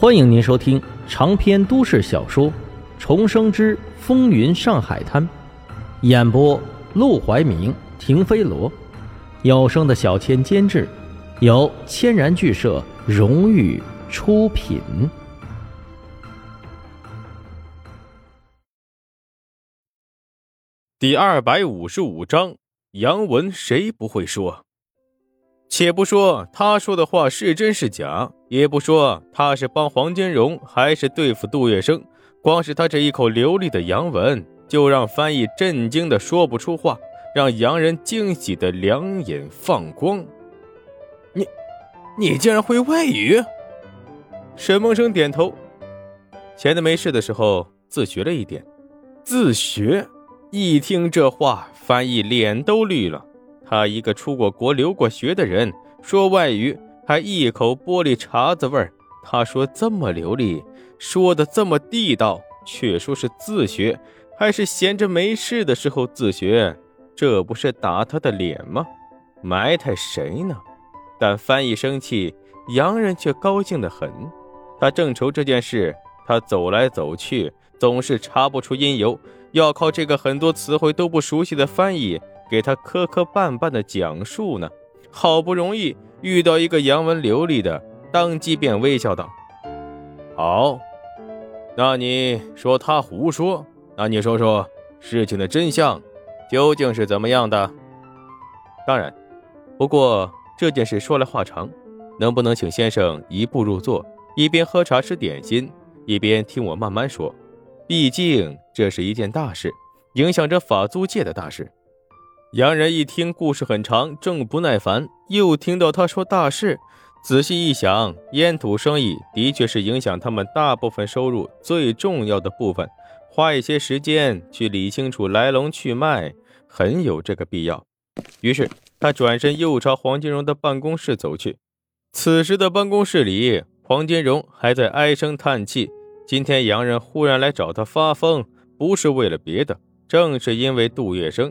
欢迎您收听长篇都市小说《重生之风云上海滩》，演播：陆怀明、停飞罗，有声的小千监制，由千然剧社荣誉出品。第二百五十五章，杨文谁不会说？且不说他说的话是真是假，也不说他是帮黄金荣还是对付杜月笙，光是他这一口流利的洋文，就让翻译震惊的说不出话，让洋人惊喜的两眼放光。你，你竟然会外语？沈梦生点头，闲的没事的时候自学了一点。自学？一听这话，翻译脸都绿了。他一个出过国、留过学的人，说外语还一口玻璃碴子味儿。他说这么流利，说的这么地道，却说是自学，还是闲着没事的时候自学？这不是打他的脸吗？埋汰谁呢？但翻译生气，洋人却高兴得很。他正愁这件事，他走来走去，总是查不出因由，要靠这个很多词汇都不熟悉的翻译。给他磕磕绊绊的讲述呢，好不容易遇到一个洋文流利的，当即便微笑道：“好，那你说他胡说？那你说说事情的真相究竟是怎么样的？当然，不过这件事说来话长，能不能请先生一步入座，一边喝茶吃点心，一边听我慢慢说？毕竟这是一件大事，影响着法租界的大事。”洋人一听故事很长，正不耐烦，又听到他说大事，仔细一想，烟土生意的确是影响他们大部分收入最重要的部分，花一些时间去理清楚来龙去脉，很有这个必要。于是他转身又朝黄金荣的办公室走去。此时的办公室里，黄金荣还在唉声叹气。今天洋人忽然来找他发疯，不是为了别的，正是因为杜月笙。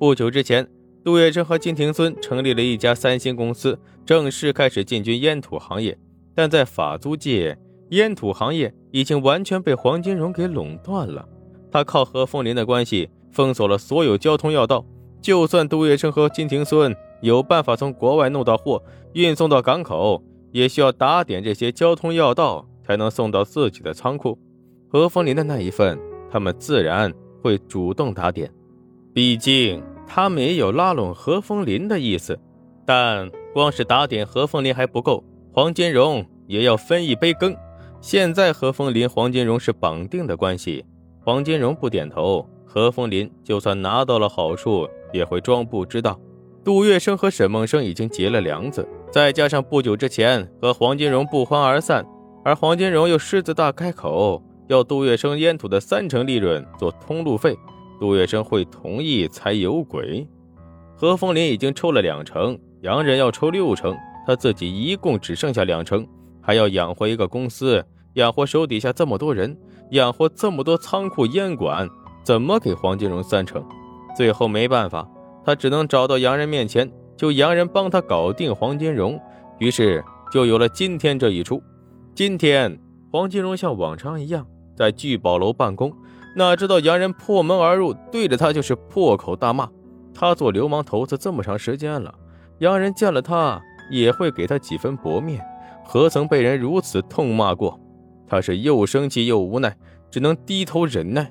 不久之前，杜月笙和金庭孙成立了一家三星公司，正式开始进军烟土行业。但在法租界，烟土行业已经完全被黄金荣给垄断了。他靠何凤林的关系封锁了所有交通要道，就算杜月笙和金庭孙有办法从国外弄到货运送到港口，也需要打点这些交通要道才能送到自己的仓库。何风林的那一份，他们自然会主动打点。毕竟他们也有拉拢何风林的意思，但光是打点何风林还不够，黄金荣也要分一杯羹。现在何风林、黄金荣是绑定的关系，黄金荣不点头，何风林就算拿到了好处，也会装不知道。杜月笙和沈梦生已经结了梁子，再加上不久之前和黄金荣不欢而散，而黄金荣又狮子大开口，要杜月笙烟土的三成利润做通路费。杜月笙会同意才有鬼。何风林已经抽了两成，洋人要抽六成，他自己一共只剩下两成，还要养活一个公司，养活手底下这么多人，养活这么多仓库烟馆，怎么给黄金荣三成？最后没办法，他只能找到洋人面前，就洋人帮他搞定黄金荣。于是就有了今天这一出。今天黄金荣像往常一样在聚宝楼办公。哪知道洋人破门而入，对着他就是破口大骂。他做流氓头子这么长时间了，洋人见了他也会给他几分薄面，何曾被人如此痛骂过？他是又生气又无奈，只能低头忍耐。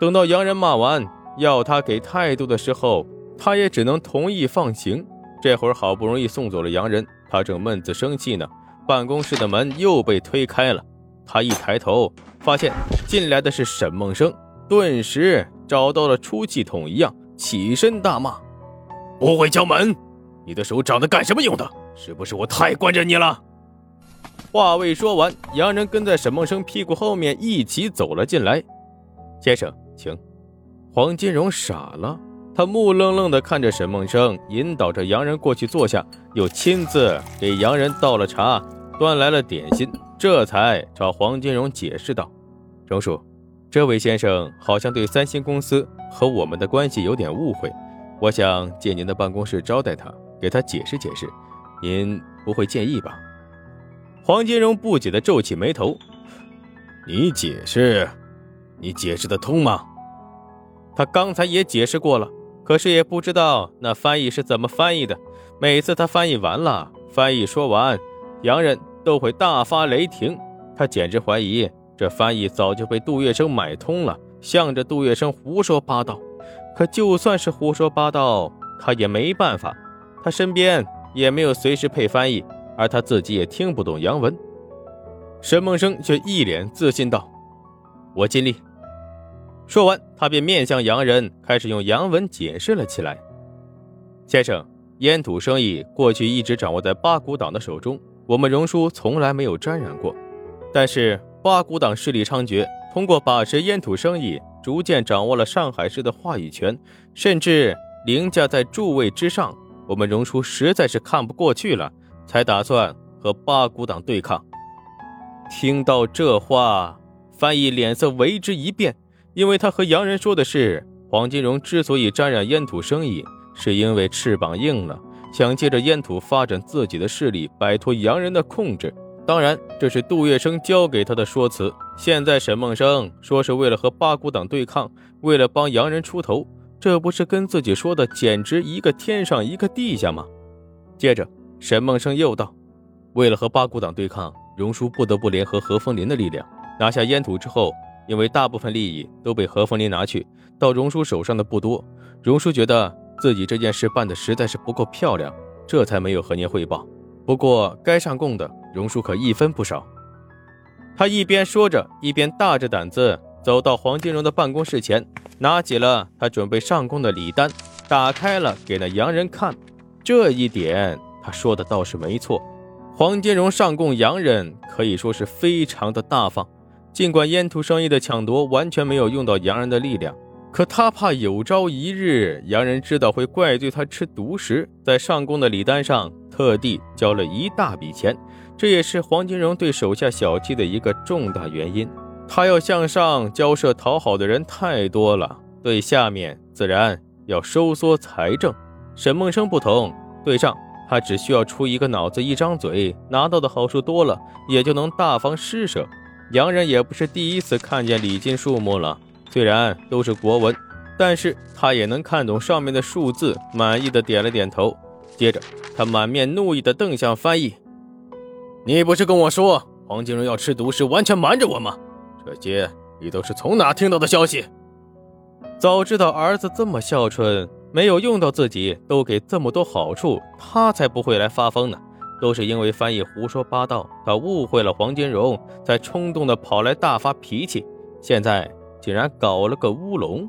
等到洋人骂完，要他给态度的时候，他也只能同意放行。这会儿好不容易送走了洋人，他正闷子生气呢，办公室的门又被推开了。他一抬头。发现进来的是沈梦生，顿时找到了出气筒一样，起身大骂：“不会敲门，你的手长得干什么用的？是不是我太惯着你了？”话未说完，洋人跟在沈梦生屁股后面一起走了进来。先生，请。黄金荣傻了，他木愣愣地看着沈梦生，引导着洋人过去坐下，又亲自给洋人倒了茶，端来了点心。这才朝黄金荣解释道：“荣叔，这位先生好像对三星公司和我们的关系有点误会，我想借您的办公室招待他，给他解释解释，您不会介意吧？”黄金荣不解的皱起眉头：“你解释，你解释得通吗？”他刚才也解释过了，可是也不知道那翻译是怎么翻译的。每次他翻译完了，翻译说完，洋人都会大发雷霆。他简直怀疑这翻译早就被杜月笙买通了，向着杜月笙胡说八道。可就算是胡说八道，他也没办法，他身边也没有随时配翻译，而他自己也听不懂洋文。沈梦生却一脸自信道：“我尽力。”说完，他便面向洋人，开始用洋文解释了起来：“先生，烟土生意过去一直掌握在八股党的手中，我们荣叔从来没有沾染过。但是八股党势力猖獗，通过把持烟土生意，逐渐掌握了上海市的话语权，甚至凌驾在诸位之上。我们荣叔实在是看不过去了，才打算和八股党对抗。”听到这话，翻译脸色为之一变。因为他和洋人说的是，黄金荣之所以沾染烟土生意，是因为翅膀硬了，想借着烟土发展自己的势力，摆脱洋人的控制。当然，这是杜月笙教给他的说辞。现在沈梦生说是为了和八股党对抗，为了帮洋人出头，这不是跟自己说的简直一个天上一个地下吗？接着，沈梦生又道：“为了和八股党对抗，荣叔不得不联合何风林的力量，拿下烟土之后。”因为大部分利益都被何风林拿去，到荣叔手上的不多。荣叔觉得自己这件事办的实在是不够漂亮，这才没有和您汇报。不过该上供的，荣叔可一分不少。他一边说着，一边大着胆子走到黄金荣的办公室前，拿起了他准备上供的礼单，打开了给那洋人看。这一点他说的倒是没错，黄金荣上供洋人可以说是非常的大方。尽管烟土生意的抢夺完全没有用到洋人的力量，可他怕有朝一日洋人知道会怪罪他吃独食，在上供的礼单上特地交了一大笔钱，这也是黄金荣对手下小气的一个重大原因。他要向上交涉讨好的人太多了，对下面自然要收缩财政。沈梦生不同，对上他只需要出一个脑子一张嘴，拿到的好处多了，也就能大方施舍。洋人也不是第一次看见礼金数目了，虽然都是国文，但是他也能看懂上面的数字，满意的点了点头。接着，他满面怒意的瞪向翻译：“你不是跟我说黄金荣要吃毒食，完全瞒着我吗？这些你都是从哪听到的消息？早知道儿子这么孝顺，没有用到自己，都给这么多好处，他才不会来发疯呢。”都是因为翻译胡说八道，他误会了黄金荣，才冲动的跑来大发脾气，现在竟然搞了个乌龙。